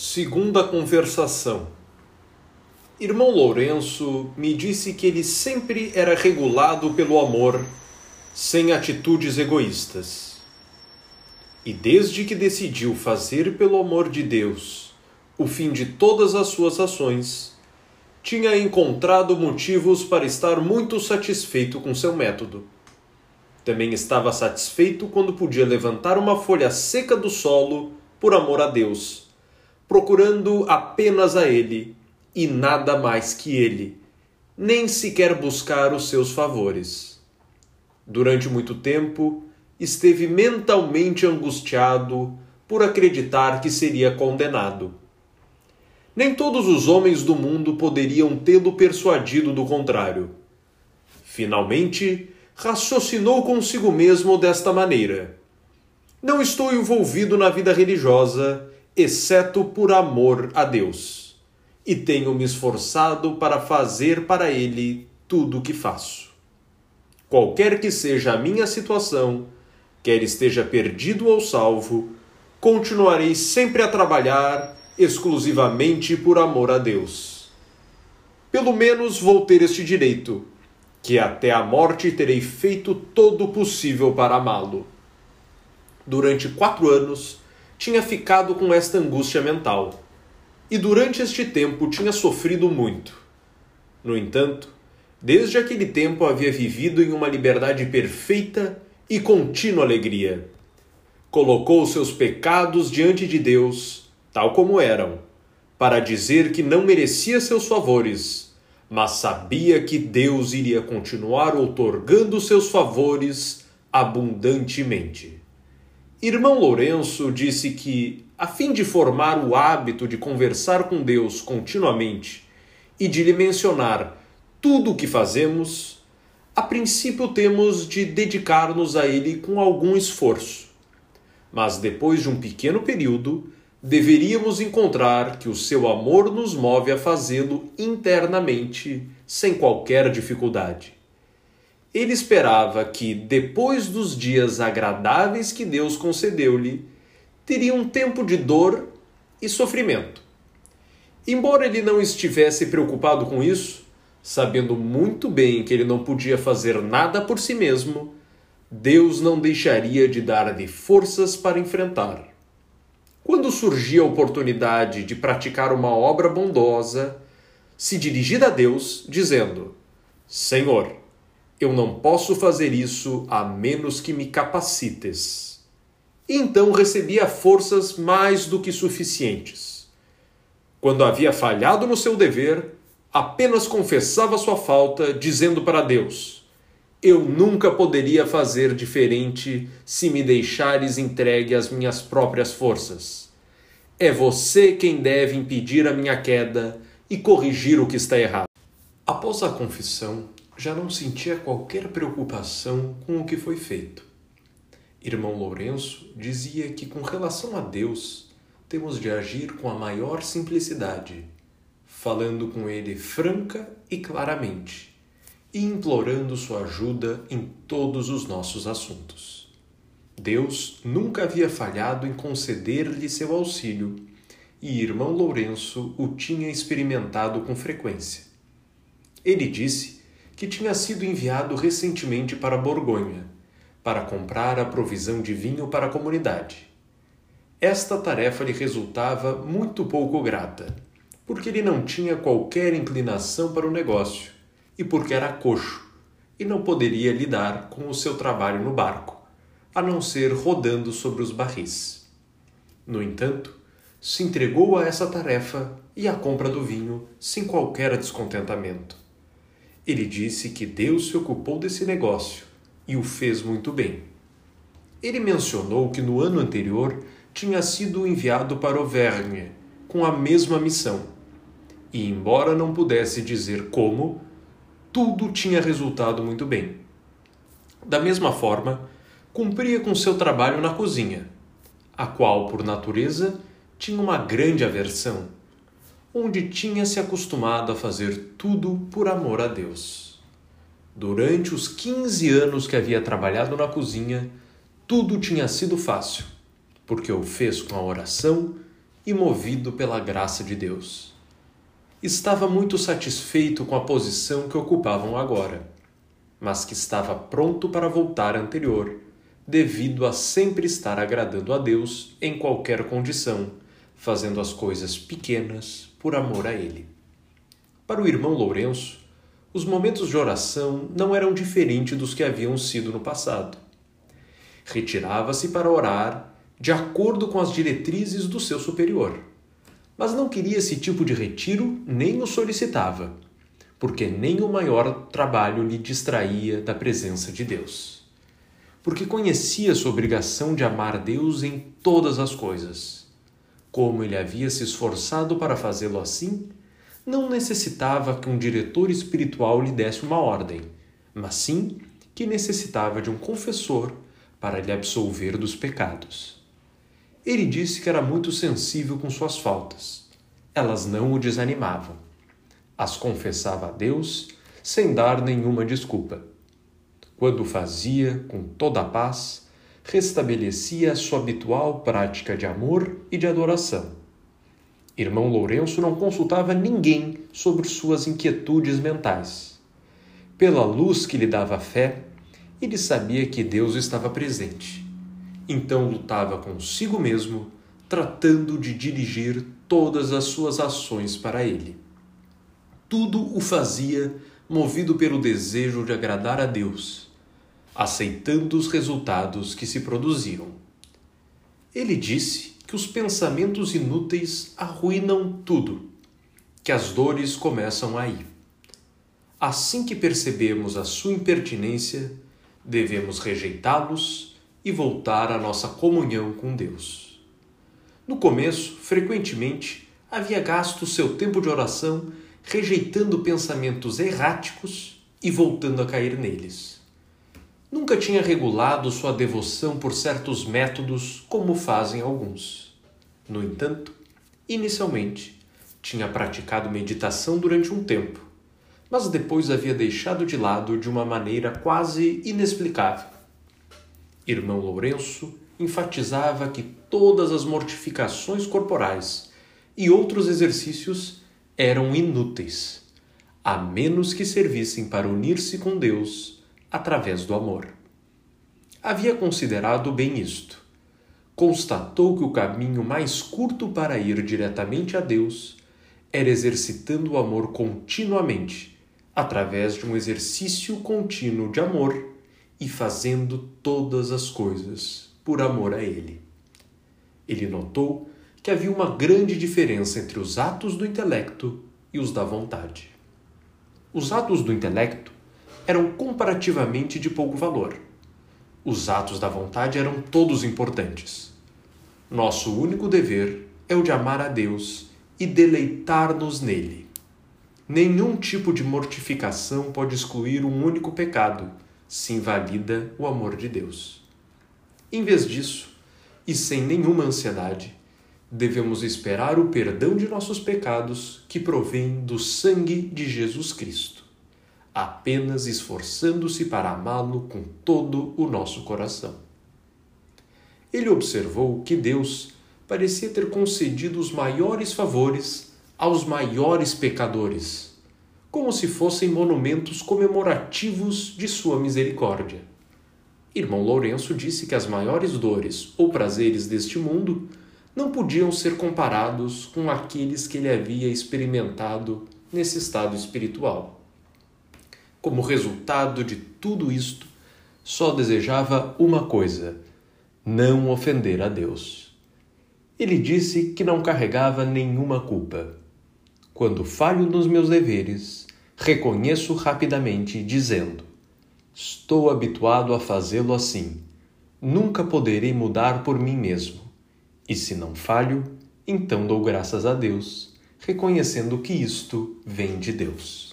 Segunda conversação. Irmão Lourenço me disse que ele sempre era regulado pelo amor, sem atitudes egoístas. E desde que decidiu fazer pelo amor de Deus o fim de todas as suas ações, tinha encontrado motivos para estar muito satisfeito com seu método. Também estava satisfeito quando podia levantar uma folha seca do solo por amor a Deus procurando apenas a Ele e nada mais que Ele, nem sequer buscar os seus favores. Durante muito tempo, esteve mentalmente angustiado por acreditar que seria condenado. Nem todos os homens do mundo poderiam tê-lo persuadido do contrário. Finalmente, raciocinou consigo mesmo desta maneira: Não estou envolvido na vida religiosa exceto por amor a Deus, e tenho me esforçado para fazer para Ele tudo o que faço. Qualquer que seja a minha situação, quer esteja perdido ou salvo, continuarei sempre a trabalhar exclusivamente por amor a Deus. Pelo menos vou ter este direito, que até a morte terei feito todo o possível para amá-lo. Durante quatro anos, tinha ficado com esta angústia mental. E durante este tempo tinha sofrido muito. No entanto, desde aquele tempo havia vivido em uma liberdade perfeita e contínua alegria. Colocou seus pecados diante de Deus, tal como eram, para dizer que não merecia seus favores, mas sabia que Deus iria continuar outorgando seus favores abundantemente. Irmão Lourenço disse que, a fim de formar o hábito de conversar com Deus continuamente e de lhe mencionar tudo o que fazemos, a princípio temos de dedicar-nos a ele com algum esforço. Mas depois de um pequeno período, deveríamos encontrar que o seu amor nos move a fazê-lo internamente, sem qualquer dificuldade. Ele esperava que, depois dos dias agradáveis que Deus concedeu-lhe, teria um tempo de dor e sofrimento. Embora ele não estivesse preocupado com isso, sabendo muito bem que ele não podia fazer nada por si mesmo, Deus não deixaria de dar-lhe forças para enfrentar. Quando surgia a oportunidade de praticar uma obra bondosa, se dirigia a Deus, dizendo: Senhor, eu não posso fazer isso a menos que me capacites. Então recebia forças mais do que suficientes. Quando havia falhado no seu dever, apenas confessava sua falta, dizendo para Deus: Eu nunca poderia fazer diferente se me deixares entregue às minhas próprias forças. É você quem deve impedir a minha queda e corrigir o que está errado. Após a confissão, já não sentia qualquer preocupação com o que foi feito. Irmão Lourenço dizia que, com relação a Deus, temos de agir com a maior simplicidade, falando com Ele franca e claramente, e implorando sua ajuda em todos os nossos assuntos. Deus nunca havia falhado em conceder-lhe seu auxílio, e irmão Lourenço o tinha experimentado com frequência. Ele disse que tinha sido enviado recentemente para Borgonha, para comprar a provisão de vinho para a comunidade. Esta tarefa lhe resultava muito pouco grata, porque ele não tinha qualquer inclinação para o negócio e porque era coxo e não poderia lidar com o seu trabalho no barco, a não ser rodando sobre os barris. No entanto, se entregou a essa tarefa e à compra do vinho sem qualquer descontentamento. Ele disse que Deus se ocupou desse negócio e o fez muito bem. Ele mencionou que no ano anterior tinha sido enviado para Auvergne com a mesma missão. E, embora não pudesse dizer como, tudo tinha resultado muito bem. Da mesma forma, cumpria com seu trabalho na cozinha, a qual, por natureza, tinha uma grande aversão onde tinha se acostumado a fazer tudo por amor a Deus. Durante os 15 anos que havia trabalhado na cozinha, tudo tinha sido fácil, porque o fez com a oração e movido pela graça de Deus. Estava muito satisfeito com a posição que ocupavam agora, mas que estava pronto para voltar à anterior, devido a sempre estar agradando a Deus em qualquer condição, fazendo as coisas pequenas por amor a Ele. Para o irmão Lourenço, os momentos de oração não eram diferentes dos que haviam sido no passado. Retirava-se para orar de acordo com as diretrizes do seu superior, mas não queria esse tipo de retiro nem o solicitava, porque nem o maior trabalho lhe distraía da presença de Deus. Porque conhecia sua obrigação de amar Deus em todas as coisas. Como ele havia se esforçado para fazê-lo assim, não necessitava que um diretor espiritual lhe desse uma ordem, mas sim que necessitava de um confessor para lhe absolver dos pecados. Ele disse que era muito sensível com suas faltas. Elas não o desanimavam. As confessava a Deus sem dar nenhuma desculpa. Quando fazia com toda a paz, restabelecia a sua habitual prática de amor e de adoração Irmão Lourenço não consultava ninguém sobre suas inquietudes mentais. Pela luz que lhe dava a fé, ele sabia que Deus estava presente. Então lutava consigo mesmo, tratando de dirigir todas as suas ações para ele. Tudo o fazia movido pelo desejo de agradar a Deus, aceitando os resultados que se produziam. Ele disse que os pensamentos inúteis arruinam tudo, que as dores começam aí. Assim que percebemos a sua impertinência, devemos rejeitá-los e voltar à nossa comunhão com Deus. No começo, frequentemente, havia gasto seu tempo de oração rejeitando pensamentos erráticos e voltando a cair neles. Nunca tinha regulado sua devoção por certos métodos como fazem alguns. No entanto, inicialmente, tinha praticado meditação durante um tempo, mas depois havia deixado de lado de uma maneira quase inexplicável. Irmão Lourenço enfatizava que todas as mortificações corporais e outros exercícios eram inúteis, a menos que servissem para unir-se com Deus através do amor. Havia considerado bem isto. Constatou que o caminho mais curto para ir diretamente a Deus era exercitando o amor continuamente, através de um exercício contínuo de amor e fazendo todas as coisas por amor a Ele. Ele notou que havia uma grande diferença entre os atos do intelecto e os da vontade. Os atos do intelecto eram comparativamente de pouco valor. Os atos da vontade eram todos importantes. Nosso único dever é o de amar a Deus e deleitar-nos nele. Nenhum tipo de mortificação pode excluir um único pecado, se invalida o amor de Deus. Em vez disso, e sem nenhuma ansiedade, devemos esperar o perdão de nossos pecados que provém do sangue de Jesus Cristo apenas esforçando-se para amá-lo com todo o nosso coração. Ele observou que Deus parecia ter concedido os maiores favores aos maiores pecadores, como se fossem monumentos comemorativos de sua misericórdia. Irmão Lourenço disse que as maiores dores ou prazeres deste mundo não podiam ser comparados com aqueles que ele havia experimentado nesse estado espiritual. Como resultado de tudo isto, só desejava uma coisa: não ofender a Deus. Ele disse que não carregava nenhuma culpa. Quando falho nos meus deveres, reconheço rapidamente, dizendo: Estou habituado a fazê-lo assim. Nunca poderei mudar por mim mesmo. E se não falho, então dou graças a Deus, reconhecendo que isto vem de Deus.